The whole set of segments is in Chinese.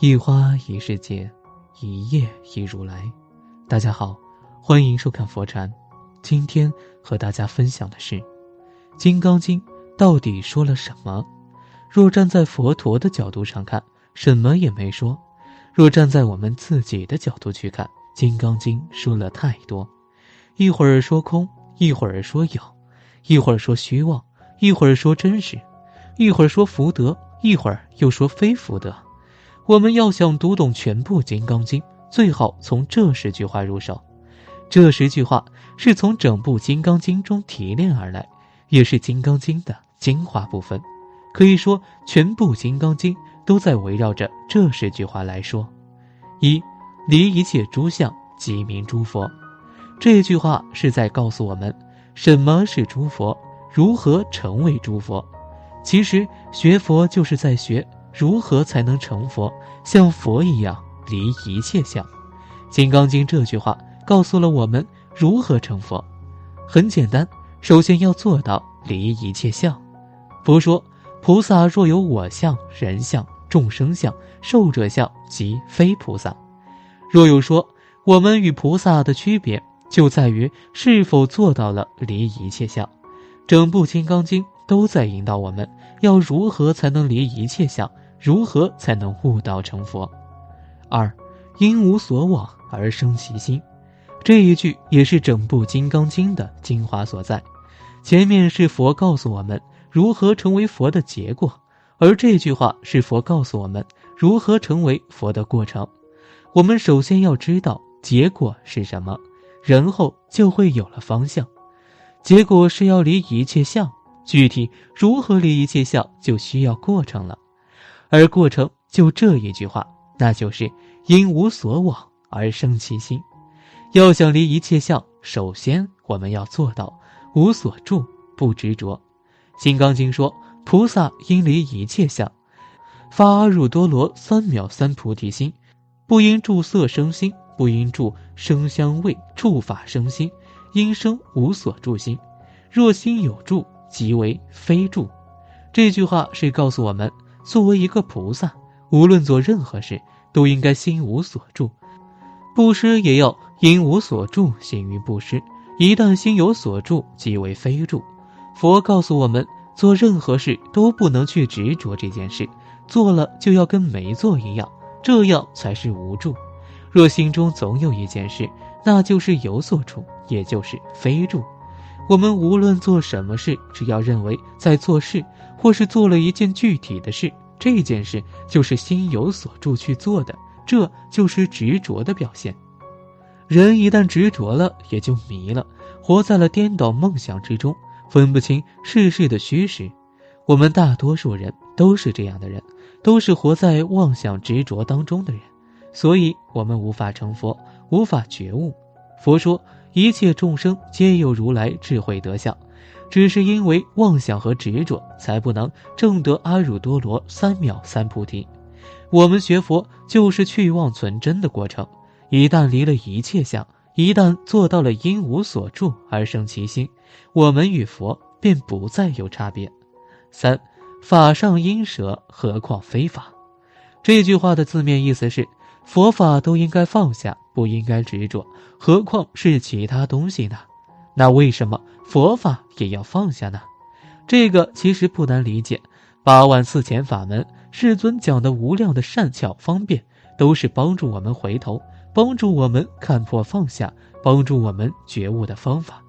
一花一世界，一叶一如来。大家好，欢迎收看佛禅。今天和大家分享的是《金刚经》到底说了什么？若站在佛陀的角度上看，什么也没说；若站在我们自己的角度去看，《金刚经》说了太多。一会儿说空，一会儿说有，一会儿说虚妄，一会儿说真实，一会儿说福德，一会儿又说非福德。我们要想读懂全部《金刚经》，最好从这十句话入手。这十句话是从整部《金刚经》中提炼而来，也是《金刚经》的精华部分。可以说，全部《金刚经》都在围绕着这十句话来说。一，离一切诸相，即名诸佛。这句话是在告诉我们，什么是诸佛，如何成为诸佛。其实，学佛就是在学。如何才能成佛？像佛一样离一切相，《金刚经》这句话告诉了我们如何成佛。很简单，首先要做到离一切相。佛说，菩萨若有我相、人相、众生相、寿者相，即非菩萨。若有说我们与菩萨的区别，就在于是否做到了离一切相。整部《金刚经》都在引导我们要如何才能离一切相。如何才能悟道成佛？二，因无所往而生其心，这一句也是整部《金刚经》的精华所在。前面是佛告诉我们如何成为佛的结果，而这句话是佛告诉我们如何成为佛的过程。我们首先要知道结果是什么，然后就会有了方向。结果是要离一切相，具体如何离一切相，就需要过程了。而过程就这一句话，那就是因无所往而生其心。要想离一切相，首先我们要做到无所住不执着。《金刚经》说，菩萨因离一切相，发阿耨多罗三藐三菩提心，不因住色生心，不因住声香味触法生心，因生无所住心。若心有住，即为非住。这句话是告诉我们。作为一个菩萨，无论做任何事，都应该心无所住；布施也要因无所住行于布施。一旦心有所住，即为非住。佛告诉我们，做任何事都不能去执着这件事，做了就要跟没做一样，这样才是无住。若心中总有一件事，那就是有所住，也就是非住。我们无论做什么事，只要认为在做事，或是做了一件具体的事，这件事就是心有所住去做的，这就是执着的表现。人一旦执着了，也就迷了，活在了颠倒梦想之中，分不清世事的虚实。我们大多数人都是这样的人，都是活在妄想执着当中的人，所以我们无法成佛，无法觉悟。佛说。一切众生皆有如来智慧德相，只是因为妄想和执着，才不能证得阿耨多罗三藐三菩提。我们学佛就是去妄存真的过程。一旦离了一切相，一旦做到了因无所住而生其心，我们与佛便不再有差别。三，法上因舍，何况非法？这句话的字面意思是。佛法都应该放下，不应该执着，何况是其他东西呢？那为什么佛法也要放下呢？这个其实不难理解。八万四千法门，世尊讲的无量的善巧方便，都是帮助我们回头，帮助我们看破放下，帮助我们觉悟的方法。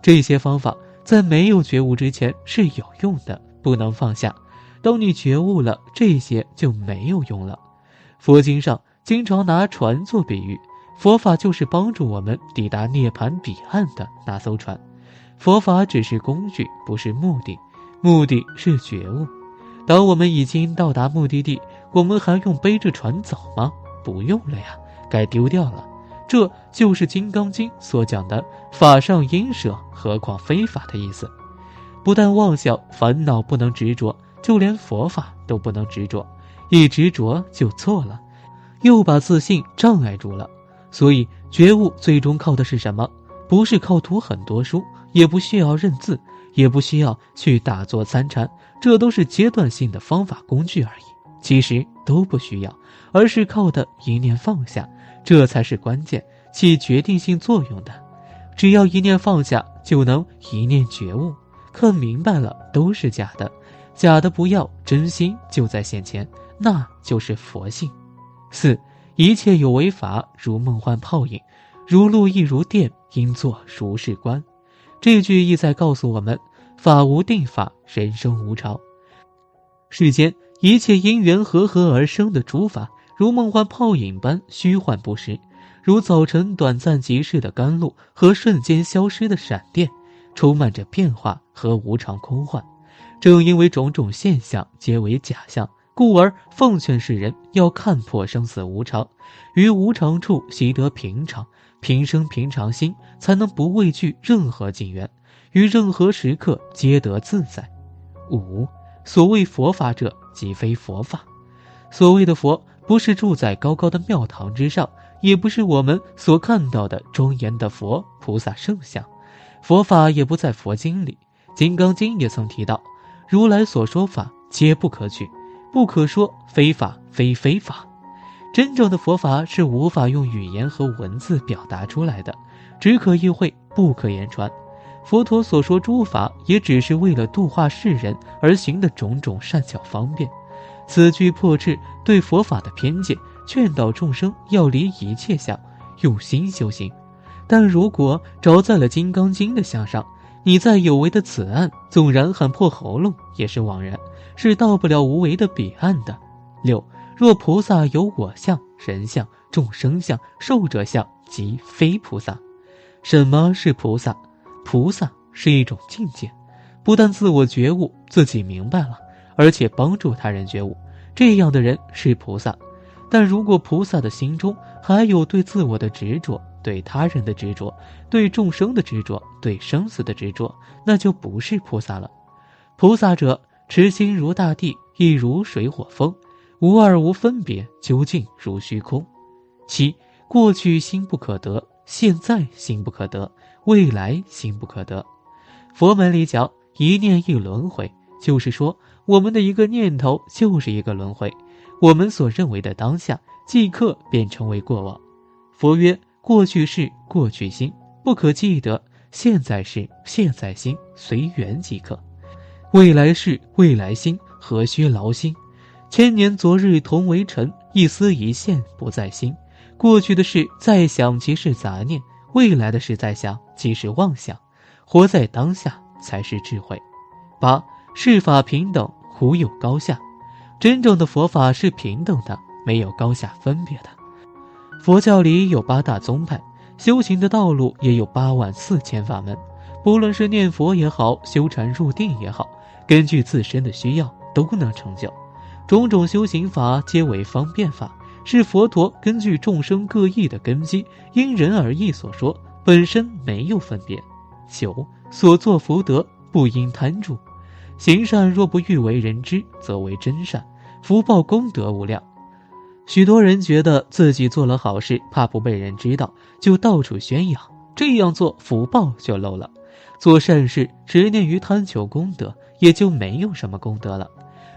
这些方法在没有觉悟之前是有用的，不能放下。当你觉悟了，这些就没有用了。佛经上。经常拿船做比喻，佛法就是帮助我们抵达涅槃彼岸的那艘船。佛法只是工具，不是目的，目的是觉悟。当我们已经到达目的地，我们还用背着船走吗？不用了呀，该丢掉了。这就是《金刚经》所讲的“法上应舍，何况非法”的意思。不但妄想烦恼不能执着，就连佛法都不能执着，一执着就错了。又把自信障碍住了，所以觉悟最终靠的是什么？不是靠读很多书，也不需要认字，也不需要去打坐参禅，这都是阶段性的方法工具而已。其实都不需要，而是靠的一念放下，这才是关键，起决定性作用的。只要一念放下，就能一念觉悟，看明白了都是假的，假的不要，真心就在现前，那就是佛性。四，一切有为法如梦幻泡影，如露亦如电，应作如是观。这句意在告诉我们：法无定法，人生无常。世间一切因缘和合而生的诸法，如梦幻泡影般虚幻不实，如早晨短暂即逝的甘露和瞬间消失的闪电，充满着变化和无常空幻。正因为种种现象皆为假象。故而奉劝世人要看破生死无常，于无常处习得平常，平生平常心，才能不畏惧任何境缘，于任何时刻皆得自在。五，所谓佛法者，即非佛法。所谓的佛，不是住在高高的庙堂之上，也不是我们所看到的庄严的佛菩萨圣像。佛法也不在佛经里，《金刚经》也曾提到，如来所说法，皆不可取。不可说非法非非法，真正的佛法是无法用语言和文字表达出来的，只可意会，不可言传。佛陀所说诸法，也只是为了度化世人而行的种种善巧方便。此句破斥对佛法的偏见，劝导众生要离一切相，用心修行。但如果着在了《金刚经》的相上，你在有为的此岸，纵然喊破喉咙，也是枉然。是到不了无为的彼岸的。六，若菩萨有我相、人相、众生相、寿者相，即非菩萨。什么是菩萨？菩萨是一种境界，不但自我觉悟，自己明白了，而且帮助他人觉悟，这样的人是菩萨。但如果菩萨的心中还有对自我的执着、对他人的执着、对众生的执着、对生死的执着，那就不是菩萨了。菩萨者。持心如大地，亦如水火风，无二无分别，究竟如虚空。七过去心不可得，现在心不可得，未来心不可得。佛门里讲一念一轮回，就是说我们的一个念头就是一个轮回，我们所认为的当下即刻便成为过往。佛曰：过去是过去心，不可记得；现在是现在心，随缘即可。未来事，未来心，何须劳心？千年昨日同为尘，一丝一线不在心。过去的事再想即是杂念，未来的事再想即是妄想。活在当下才是智慧。八世法平等，无有高下。真正的佛法是平等的，没有高下分别的。佛教里有八大宗派，修行的道路也有八万四千法门。不论是念佛也好，修禅入定也好。根据自身的需要都能成就，种种修行法皆为方便法，是佛陀根据众生各异的根基，因人而异所说，本身没有分别。九所作福德不应贪著，行善若不欲为人知，则为真善，福报功德无量。许多人觉得自己做了好事，怕不被人知道，就到处宣扬，这样做福报就漏了。做善事执念于贪求功德。也就没有什么功德了。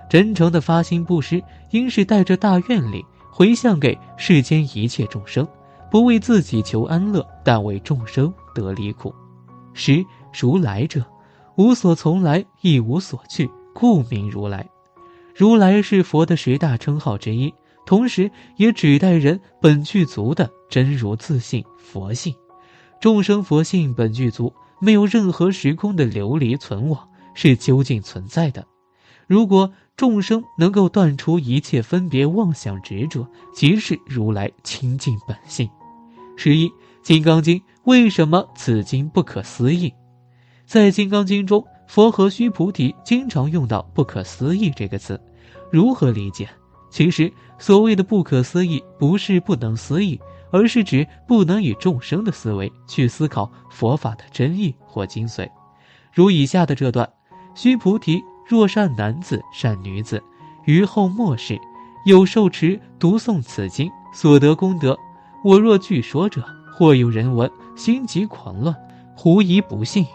真诚的发心布施，应是带着大愿力回向给世间一切众生，不为自己求安乐，但为众生得离苦。十如来者，无所从来，亦无所去，故名如来。如来是佛的十大称号之一，同时也指代人本具足的真如自信佛性。众生佛性本具足，没有任何时空的流离存亡。是究竟存在的。如果众生能够断除一切分别妄想执着，即是如来清净本性。十一，《金刚经》为什么此经不可思议？在《金刚经》中，佛和须菩提经常用到“不可思议”这个词，如何理解？其实，所谓的不可思议，不是不能思议，而是指不能以众生的思维去思考佛法的真意或精髓。如以下的这段。须菩提，若善男子、善女子，于后末世，有受持、读诵此经所得功德，我若据说者，或有人闻，心急狂乱，狐疑不信。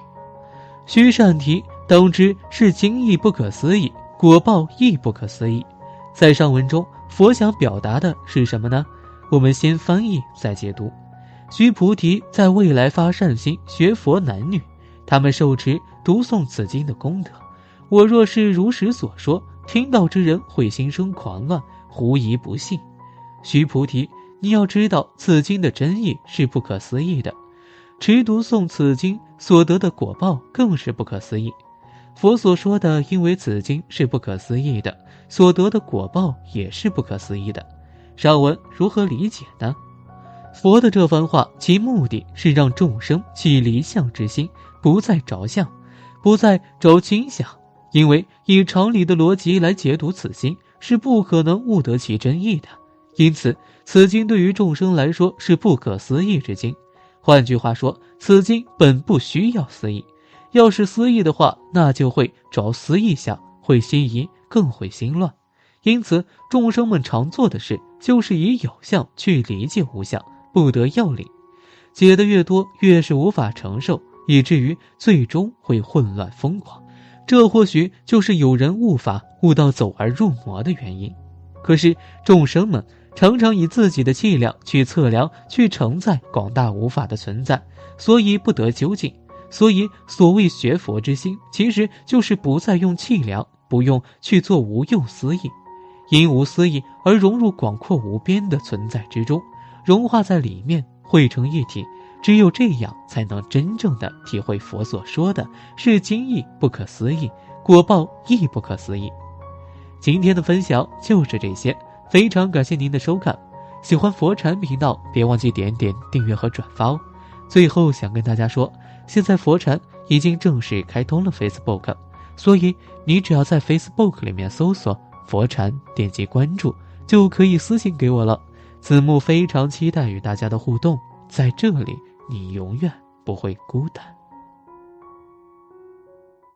须善提，当知是经义不可思议，果报亦不可思议。在上文中，佛想表达的是什么呢？我们先翻译再解读。须菩提，在未来发善心学佛男女，他们受持读诵此经的功德。我若是如实所说，听到之人会心生狂乱，狐疑不信。须菩提，你要知道此经的真意是不可思议的，持读诵此经所得的果报更是不可思议。佛所说的，因为此经是不可思议的，所得的果报也是不可思议的。上文如何理解呢？佛的这番话，其目的是让众生起离相之心，不再着相，不再着倾向。因为以常理的逻辑来解读此经，是不可能悟得其真意的。因此，此经对于众生来说是不可思议之经。换句话说，此经本不需要思议。要是思议的话，那就会着思议相，会心疑，更会心乱。因此，众生们常做的事，就是以有相去理解无相。不得要领，解的越多，越是无法承受，以至于最终会混乱疯狂。这或许就是有人悟法悟到走而入魔的原因。可是众生们常常以自己的气量去测量、去承载广大无法的存在，所以不得究竟。所以所谓学佛之心，其实就是不再用气量，不用去做无用思议，因无思议而融入广阔无边的存在之中。融化在里面，汇成一体。只有这样，才能真正的体会佛所说的是经义不可思议，果报亦不可思议。今天的分享就是这些，非常感谢您的收看。喜欢佛禅频道，别忘记点点订阅和转发哦。最后想跟大家说，现在佛禅已经正式开通了 Facebook，所以你只要在 Facebook 里面搜索佛禅，点击关注，就可以私信给我了。子木非常期待与大家的互动，在这里你永远不会孤单。